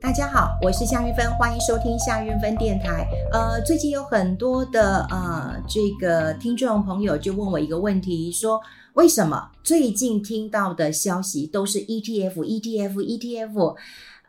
大家好，我是夏玉芬，欢迎收听夏玉芬电台。呃，最近有很多的呃这个听众朋友就问我一个问题，说为什么最近听到的消息都是 ETF，ETF，ETF？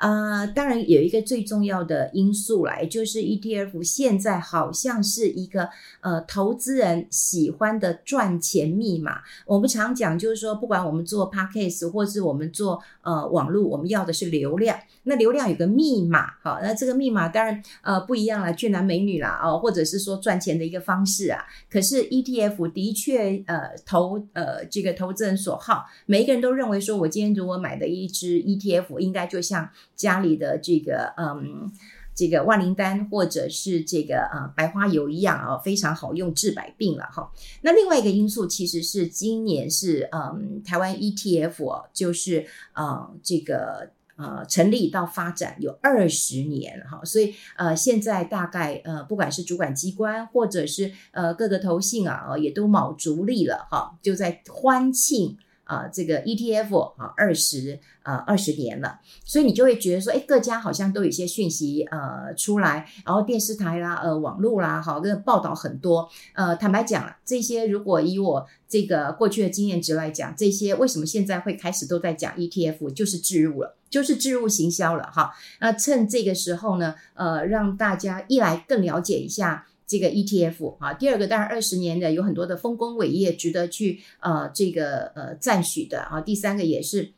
啊，当然有一个最重要的因素来，就是 ETF 现在好像是一个呃投资人喜欢的赚钱密码。我们常讲，就是说，不管我们做 Podcast 或是我们做呃网络，我们要的是流量。那流量有个密码，好，那这个密码当然呃不一样了，俊男美女啦，哦，或者是说赚钱的一个方式啊。可是 ETF 的确呃投呃这个投资人所好，每一个人都认为说，我今天如果买的一支 ETF，应该就像。家里的这个嗯，这个万灵丹或者是这个呃白花油一样啊，非常好用，治百病了哈。那另外一个因素其实是今年是嗯台湾 ETF 哦就是呃这个呃成立到发展有二十年哈，所以呃现在大概呃不管是主管机关或者是呃各个投信啊，也都卯足力了哈，就在欢庆。啊，这个 ETF 啊，二十呃二十年了，所以你就会觉得说，哎，各家好像都有一些讯息呃出来，然后电视台啦、呃网络啦，好，这个报道很多。呃，坦白讲，这些如果以我这个过去的经验值来讲，这些为什么现在会开始都在讲 ETF，就是置入了，就是置入行销了哈。那趁这个时候呢，呃，让大家一来更了解一下。这个 ETF 啊，第二个当然二十年的有很多的丰功伟业值得去呃这个呃赞许的啊，第三个也是。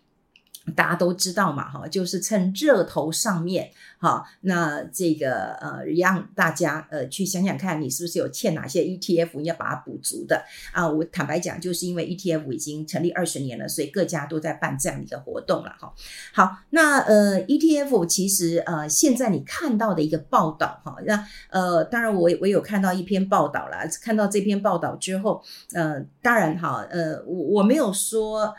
大家都知道嘛，哈，就是趁热头上面，哈，那这个呃，让大家呃去想想看，你是不是有欠哪些 ETF，你要把它补足的啊。我坦白讲，就是因为 ETF 已经成立二十年了，所以各家都在办这样的一个活动了，哈。好，那呃，ETF 其实呃，现在你看到的一个报道，哈，那呃，当然我我有看到一篇报道啦，看到这篇报道之后，呃，当然哈，呃，我我没有说。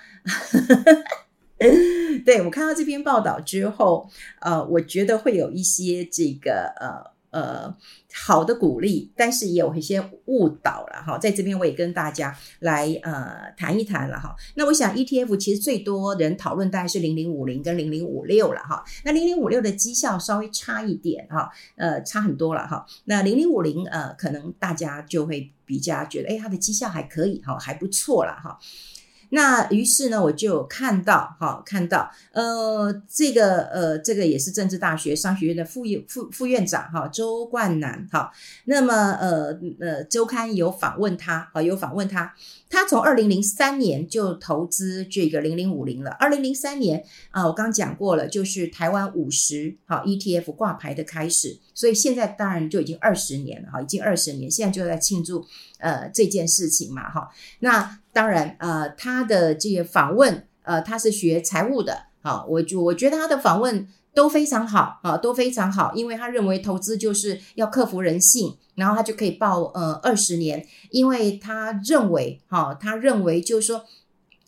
对，我看到这篇报道之后，呃，我觉得会有一些这个呃呃好的鼓励，但是也有一些误导了哈。在这边我也跟大家来呃谈一谈了哈。那我想 ETF 其实最多人讨论大概是零零五零跟零零五六了哈。那零零五六的绩效稍微差一点哈，呃，差很多了哈。那零零五零呃，可能大家就会比较觉得，哎，它的绩效还可以哈，还不错了哈。那于是呢，我就看到，哈，看到，呃，这个，呃，这个也是政治大学商学院的副副副院长，哈，周冠南，哈，那么，呃，呃，周刊有访问他，啊，有访问他，他从二零零三年就投资这个零零五零了，二零零三年啊，我刚讲过了，就是台湾五十，好，ETF 挂牌的开始，所以现在当然就已经二十年了，哈，已经二十年，现在就在庆祝。呃，这件事情嘛，哈，那当然，呃，他的这个访问，呃，他是学财务的，啊，我就我觉得他的访问都非常好，啊，都非常好，因为他认为投资就是要克服人性，然后他就可以报呃二十年，因为他认为，哈，他认为就是说，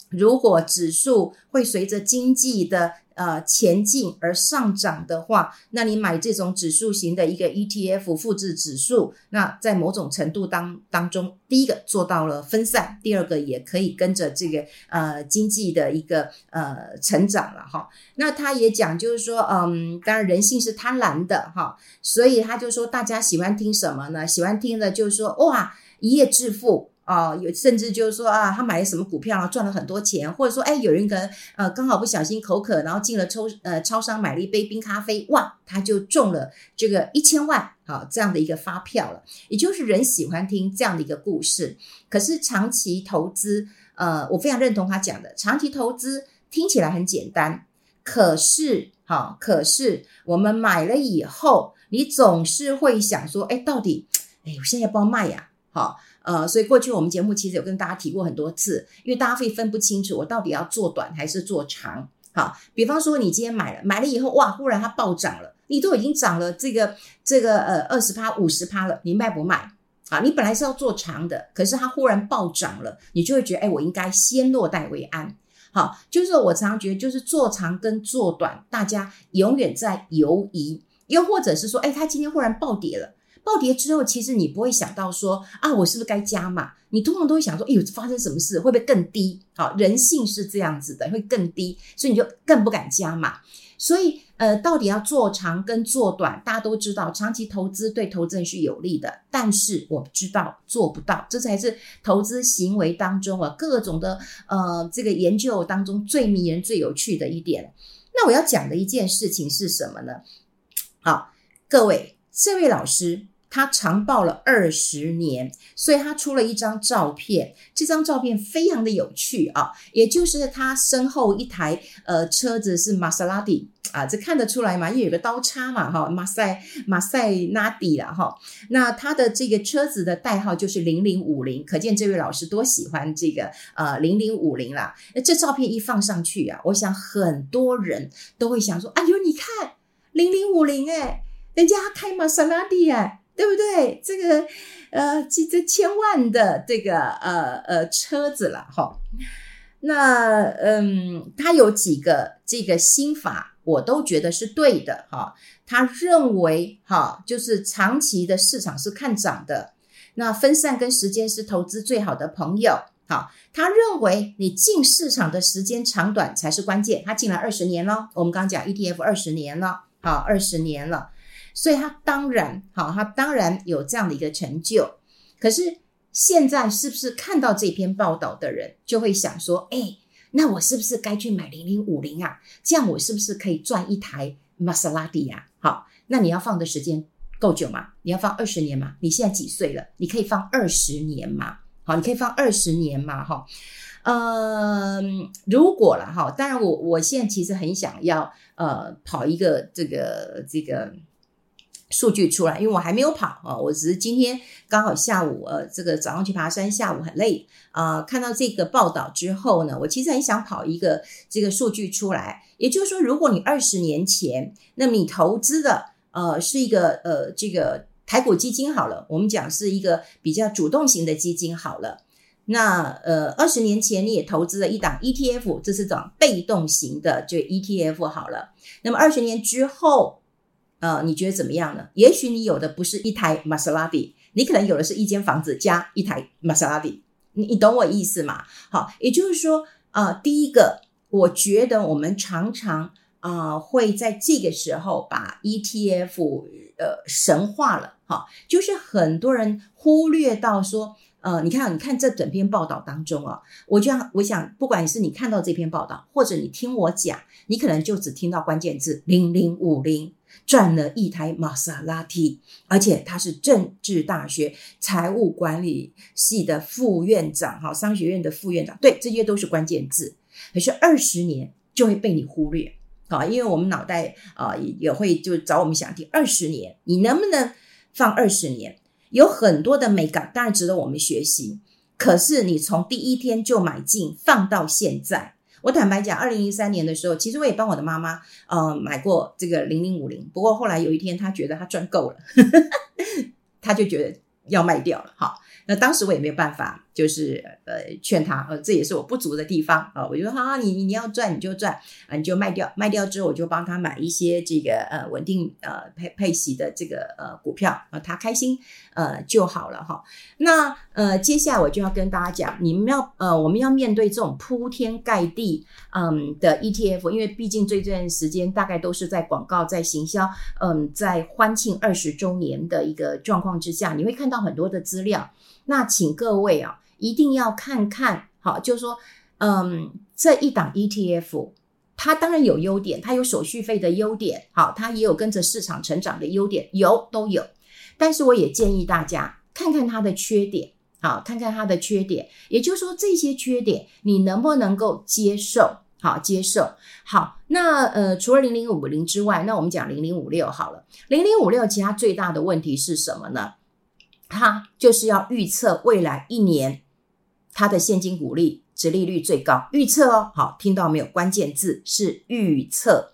如果指数会随着经济的。呃，前进而上涨的话，那你买这种指数型的一个 ETF 复制指数，那在某种程度当当中，第一个做到了分散，第二个也可以跟着这个呃经济的一个呃成长了哈。那他也讲，就是说，嗯，当然人性是贪婪的哈，所以他就说，大家喜欢听什么呢？喜欢听的就是说，哇，一夜致富。哦，有甚至就是说啊，他买了什么股票，啊赚了很多钱，或者说，哎，有人可能呃刚好不小心口渴，然后进了超呃超商买了一杯冰咖啡，哇，他就中了这个一千万啊、哦、这样的一个发票了。也就是人喜欢听这样的一个故事，可是长期投资，呃，我非常认同他讲的，长期投资听起来很简单，可是哈、哦，可是我们买了以后，你总是会想说，哎，到底，哎，我现在要不要卖呀？好、呃，所以过去我们节目其实有跟大家提过很多次，因为大家会分不清楚我到底要做短还是做长。好，比方说你今天买了，买了以后哇，忽然它暴涨了，你都已经涨了这个这个呃二十趴五十趴了，你卖不卖？啊，你本来是要做长的，可是它忽然暴涨了，你就会觉得哎，我应该先落袋为安。好，就是我常常觉得，就是做长跟做短，大家永远在犹疑，又或者是说，哎，它今天忽然暴跌了。暴跌之后，其实你不会想到说啊，我是不是该加码？你通常都会想说，哎呦，发生什么事？会不会更低？好，人性是这样子的，会更低，所以你就更不敢加码。所以呃，到底要做长跟做短，大家都知道，长期投资对投资人是有利的，但是我们知道做不到，这才是投资行为当中啊各种的呃这个研究当中最迷人、最有趣的一点。那我要讲的一件事情是什么呢？好，各位，这位老师。他长抱了二十年，所以他出了一张照片。这张照片非常的有趣啊，也就是他身后一台呃车子是玛莎拉蒂啊，这看得出来嘛，因为有个刀叉嘛哈，马赛马赛拉蒂了哈。那他的这个车子的代号就是零零五零，可见这位老师多喜欢这个呃零零五零啦。那这照片一放上去啊，我想很多人都会想说：哎呦，你看零零五零哎，人家开玛莎拉蒂哎。对不对？这个呃，几这千万的这个呃呃车子了哈。那嗯，他有几个这个心法，我都觉得是对的哈。他认为哈，就是长期的市场是看涨的，那分散跟时间是投资最好的朋友。好，他认为你进市场的时间长短才是关键。他进来二十年了，我们刚讲 ETF 二十年了，好，二十年了。所以他当然好，他当然有这样的一个成就。可是现在是不是看到这篇报道的人就会想说：哎，那我是不是该去买零零五零啊？这样我是不是可以赚一台玛莎拉蒂呀？好，那你要放的时间够久吗？你要放二十年吗？你现在几岁了？你可以放二十年吗？好，你可以放二十年吗？哈，嗯，如果了哈，当然我我现在其实很想要呃跑一个这个这个。数据出来，因为我还没有跑啊，我只是今天刚好下午呃，这个早上去爬山，下午很累啊，看到这个报道之后呢，我其实很想跑一个这个数据出来。也就是说，如果你二十年前，那么你投资的呃是一个呃这个台股基金好了，我们讲是一个比较主动型的基金好了，那呃二十年前你也投资了一档 ETF，这是种被动型的就 ETF 好了，那么二十年之后。呃，你觉得怎么样呢？也许你有的不是一台玛莎拉蒂，你可能有的是一间房子加一台玛莎拉蒂，你你懂我意思吗？好，也就是说，呃，第一个，我觉得我们常常啊、会在这个时候把 ETF 呃神化了，哈，就是很多人忽略到说，呃，你看，你看这整篇报道当中啊，我就我想，不管是你看到这篇报道，或者你听我讲，你可能就只听到关键字零零五零。赚了一台玛莎拉蒂，而且他是政治大学财务管理系的副院长，哈，商学院的副院长，对，这些都是关键字。可是二十年就会被你忽略，啊，因为我们脑袋啊也会就找我们想听二十年，你能不能放二十年？有很多的美感，当然值得我们学习。可是你从第一天就买进，放到现在。我坦白讲，二零一三年的时候，其实我也帮我的妈妈，呃，买过这个零零五零。不过后来有一天，她觉得她赚够了，她就觉得要卖掉了。好，那当时我也没有办法。就是呃劝他，呃这也是我不足的地方啊，我就说好，你你要赚你就赚啊，你就卖掉，卖掉之后我就帮他买一些这个呃稳定呃配配息的这个呃股票啊，他开心呃就好了哈。那呃接下来我就要跟大家讲，你们要呃我们要面对这种铺天盖地嗯的 ETF，因为毕竟这段时间大概都是在广告在行销，嗯在欢庆二十周年的一个状况之下，你会看到很多的资料，那请各位啊。一定要看看，好，就是说，嗯，这一档 ETF，它当然有优点，它有手续费的优点，好，它也有跟着市场成长的优点，有都有。但是我也建议大家看看它的缺点，好，看看它的缺点，也就是说这些缺点你能不能够接受？好，接受。好，那呃，除了零零五零之外，那我们讲零零五六好了。零零五六其他最大的问题是什么呢？它就是要预测未来一年。它的现金股利殖利率最高，预测哦，好，听到没有？关键字是预测。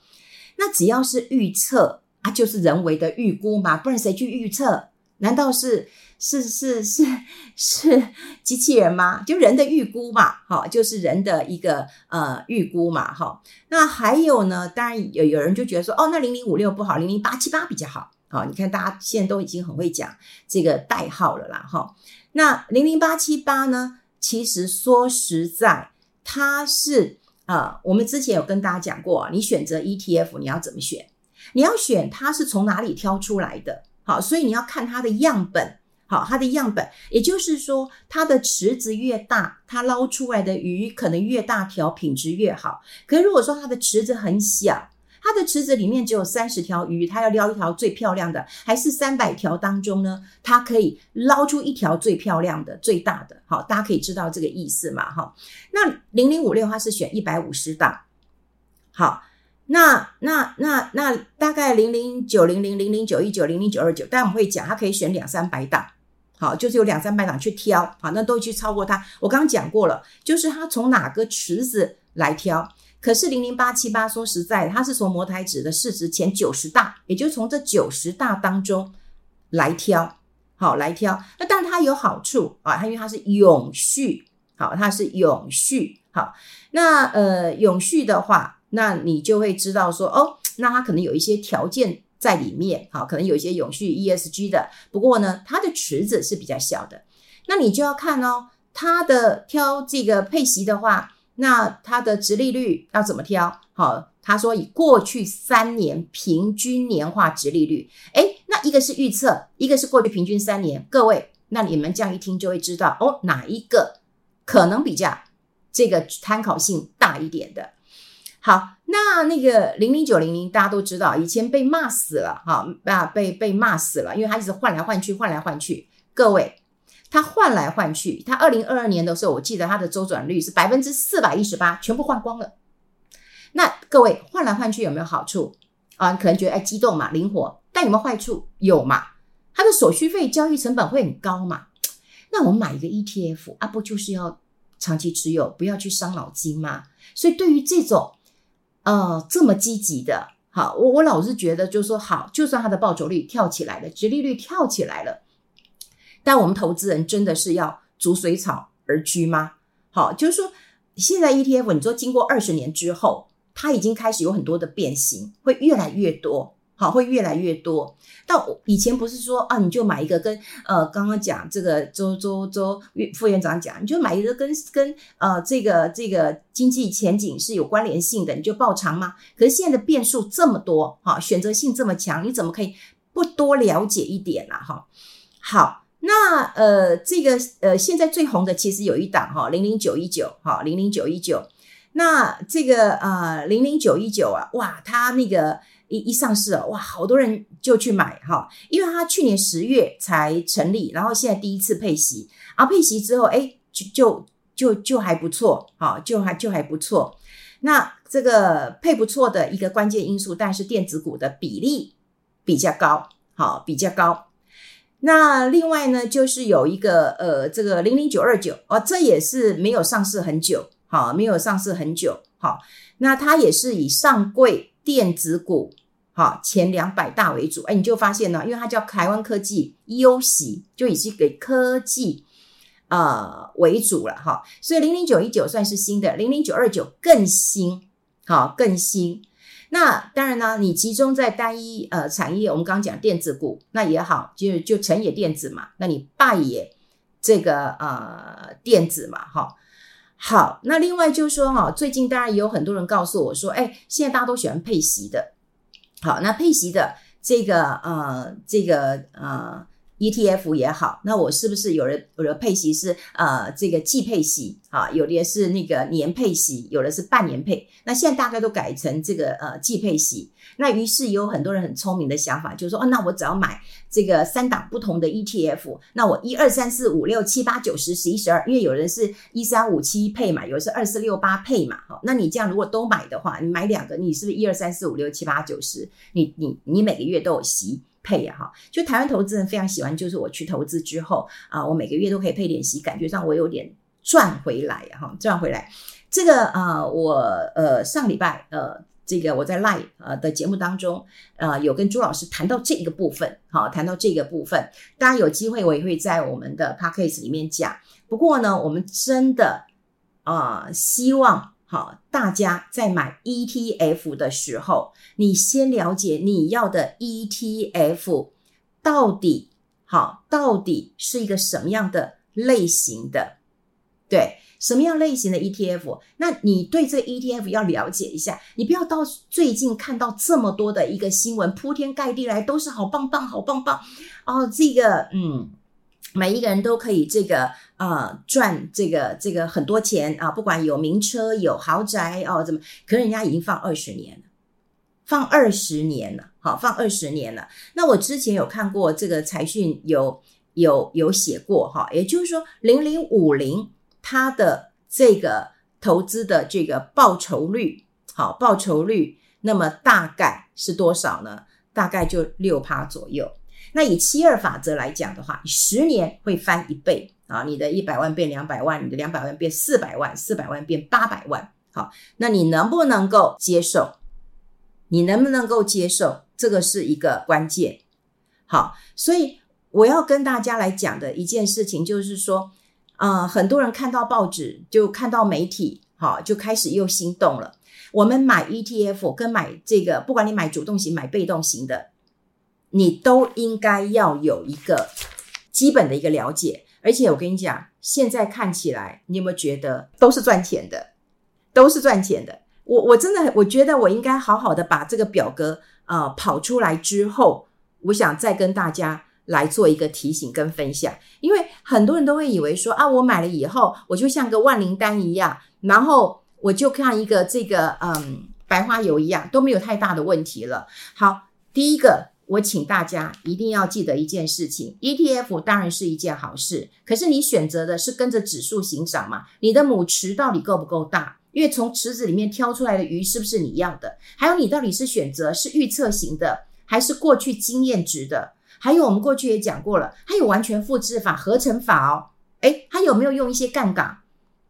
那只要是预测啊，就是人为的预估嘛，不然谁去预测？难道是是是是是机器人吗？就人的预估嘛，好，就是人的一个呃预估嘛，哈。那还有呢？当然有有人就觉得说，哦，那零零五六不好，零零八七八比较好。好，你看大家现在都已经很会讲这个代号了啦，哈。那零零八七八呢？其实说实在，它是啊、呃，我们之前有跟大家讲过，你选择 ETF 你要怎么选？你要选它是从哪里挑出来的，好，所以你要看它的样本，好，它的样本，也就是说它的池子越大，它捞出来的鱼可能越大条，品质越好。可是如果说它的池子很小，它的池子里面只有三十条鱼，它要捞一条最漂亮的，还是三百条当中呢？它可以捞出一条最漂亮的、最大的。好，大家可以知道这个意思嘛？哈，那零零五六它是选一百五十档。好，那那那那大概零零九零零零零九一九零零九二九，但我们会讲它可以选两三百档。好，就是有两三百档去挑，好，那都去超过它。我刚刚讲过了，就是它从哪个池子来挑。可是零零八七八说实在，它是从摩台指的市值前九十大，也就从这九十大当中来挑，好来挑。那当然它有好处啊，它因为它是永续，好，它是永续，好。那呃永续的话，那你就会知道说哦，那它可能有一些条件在里面，好，可能有一些永续 ESG 的。不过呢，它的池子是比较小的，那你就要看哦，它的挑这个配息的话。那它的殖利率要怎么挑？好，他说以过去三年平均年化殖利率，诶，那一个是预测，一个是过去平均三年。各位，那你们这样一听就会知道哦，哪一个可能比较这个参考性大一点的。好，那那个零零九零零大家都知道，以前被骂死了，哈啊，被被骂死了，因为它一直换来换去，换来换去。各位。它换来换去，它二零二二年的时候，我记得它的周转率是百分之四百一十八，全部换光了。那各位换来换去有没有好处啊？可能觉得哎激动嘛，灵活，但有没有坏处？有嘛？它的手续费、交易成本会很高嘛？那我们买一个 ETF 啊，不就是要长期持有，不要去伤脑筋吗？所以对于这种呃这么积极的，好，我我老是觉得就是说好，就算它的报酬率跳起来了，殖利率跳起来了。但我们投资人真的是要逐水草而居吗？好，就是说，现在 ETF，你说经过二十年之后，它已经开始有很多的变形，会越来越多，好，会越来越多。但以前不是说啊，你就买一个跟呃刚刚讲这个周周周副院长讲，你就买一个跟跟呃这个这个经济前景是有关联性的，你就抱长吗？可是现在的变数这么多，哈，选择性这么强，你怎么可以不多了解一点呢？哈，好。那呃，这个呃，现在最红的其实有一档哈，零零九一九哈，零零九一九。那这个呃，零零九一九啊，哇，它那个一一上市哦，哇，好多人就去买哈，因为它去年十月才成立，然后现在第一次配息，啊，配息之后，哎，就就就就还不错，哈，就还就还不错。那这个配不错的一个关键因素，但是电子股的比例比较高，好，比较高。那另外呢，就是有一个呃，这个零零九二九哦，这也是没有上市很久，好，没有上市很久，好，那它也是以上柜电子股，好，前两百大为主，哎，你就发现呢，因为它叫台湾科技优喜，就以是给科技呃为主了哈，所以零零九一九算是新的，零零九二九更新，好，更新。那当然呢，你集中在单一呃产业，我们刚刚讲电子股，那也好，就就成也电子嘛，那你败也这个呃电子嘛，哈。好，那另外就是说哈，最近当然也有很多人告诉我说，哎，现在大家都喜欢配息的，好，那配息的这个呃这个呃。ETF 也好，那我是不是有人有的配息是呃这个季配息啊？有的是那个年配息，有的是半年配。那现在大概都改成这个呃季配息。那于是有很多人很聪明的想法，就是说哦，那我只要买这个三档不同的 ETF，那我一二三四五六七八九十十一十二，因为有人是一三五七配嘛，有的是二四六八配嘛。好，那你这样如果都买的话，你买两个，你是不是一二三四五六七八九十？你你你每个月都有息。配呀哈，就台湾投资人非常喜欢，就是我去投资之后啊，我每个月都可以配点息，感觉上我有点赚回来呀哈，赚回来。这个啊，我呃上礼拜呃这个我在 Live 呃的节目当中呃有跟朱老师谈到这个部分，好，谈到这个部分，大家有机会我也会在我们的 Podcast 里面讲。不过呢，我们真的啊希望。好，大家在买 ETF 的时候，你先了解你要的 ETF 到底好，到底是一个什么样的类型的对，什么样类型的 ETF？那你对这 ETF 要了解一下，你不要到最近看到这么多的一个新闻，铺天盖地来都是好棒棒，好棒棒哦，这个嗯。每一个人都可以这个呃赚这个这个很多钱啊，不管有名车有豪宅哦，怎么？可是人家已经放二十年了，放二十年了，好，放二十年了。那我之前有看过这个财讯有有有写过哈，也就是说零零五零它的这个投资的这个报酬率，好，报酬率，那么大概是多少呢？大概就六趴左右。那以七二法则来讲的话，十年会翻一倍啊！你的一百万变两百万，你的两百万变四百万，四百万变八百万。好，那你能不能够接受？你能不能够接受？这个是一个关键。好，所以我要跟大家来讲的一件事情就是说，啊、很多人看到报纸，就看到媒体，好，就开始又心动了。我们买 ETF 跟买这个，不管你买主动型、买被动型的。你都应该要有一个基本的一个了解，而且我跟你讲，现在看起来，你有没有觉得都是赚钱的，都是赚钱的？我我真的我觉得我应该好好的把这个表格啊、呃、跑出来之后，我想再跟大家来做一个提醒跟分享，因为很多人都会以为说啊，我买了以后，我就像个万灵丹一样，然后我就看一个这个嗯白花油一样，都没有太大的问题了。好，第一个。我请大家一定要记得一件事情，ETF 当然是一件好事，可是你选择的是跟着指数型涨嘛？你的母池到底够不够大？因为从池子里面挑出来的鱼是不是你要的？还有你到底是选择是预测型的，还是过去经验值的？还有我们过去也讲过了，它有完全复制法、合成法哦。诶，它有没有用一些杠杆？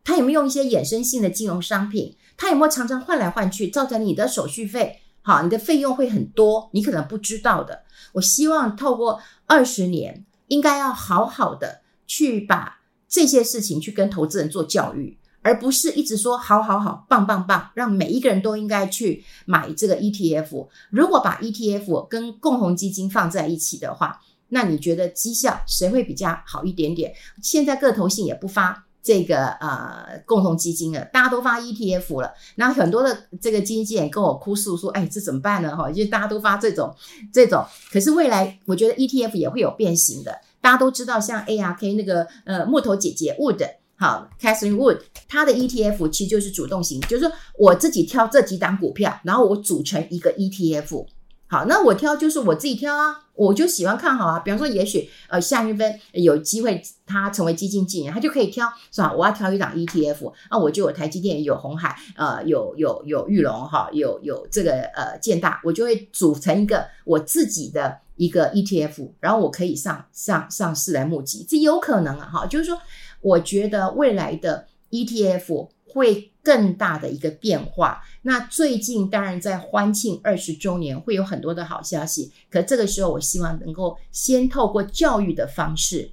它有没有用一些衍生性的金融商品？它有没有常常换来换去，造成你的手续费？好，你的费用会很多，你可能不知道的。我希望透过二十年，应该要好好的去把这些事情去跟投资人做教育，而不是一直说好好好，棒棒棒，让每一个人都应该去买这个 ETF。如果把 ETF 跟共同基金放在一起的话，那你觉得绩效谁会比较好一点点？现在个投信也不发。这个呃共同基金了，大家都发 ETF 了，然后很多的这个经纪人跟我哭诉说，哎，这怎么办呢？哈，就大家都发这种这种，可是未来我觉得 ETF 也会有变形的。大家都知道，像 ARK 那个呃木头姐姐 Wood，好，Catherine Wood，她的 ETF 其实就是主动型，就是说我自己挑这几档股票，然后我组成一个 ETF。好，那我挑就是我自己挑啊，我就喜欢看好啊。比方说，也许呃夏韵芬有机会他成为基金经理，他就可以挑是吧？我要挑一档 ETF，那我就有台积电，有鸿海，呃，有有有玉龙哈，有有这个呃建大，我就会组成一个我自己的一个 ETF，然后我可以上上上市来募集，这有可能啊哈。就是说，我觉得未来的 ETF 会。更大的一个变化。那最近当然在欢庆二十周年，会有很多的好消息。可这个时候，我希望能够先透过教育的方式，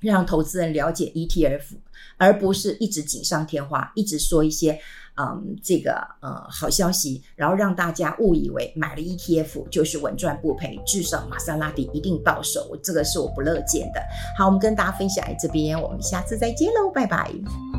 让投资人了解 ETF，而不是一直锦上添花，一直说一些嗯这个呃好消息，然后让大家误以为买了 ETF 就是稳赚不赔，至少玛莎拉蒂一定到手。这个是我不乐见的。好，我们跟大家分享在这边，我们下次再见喽，拜拜。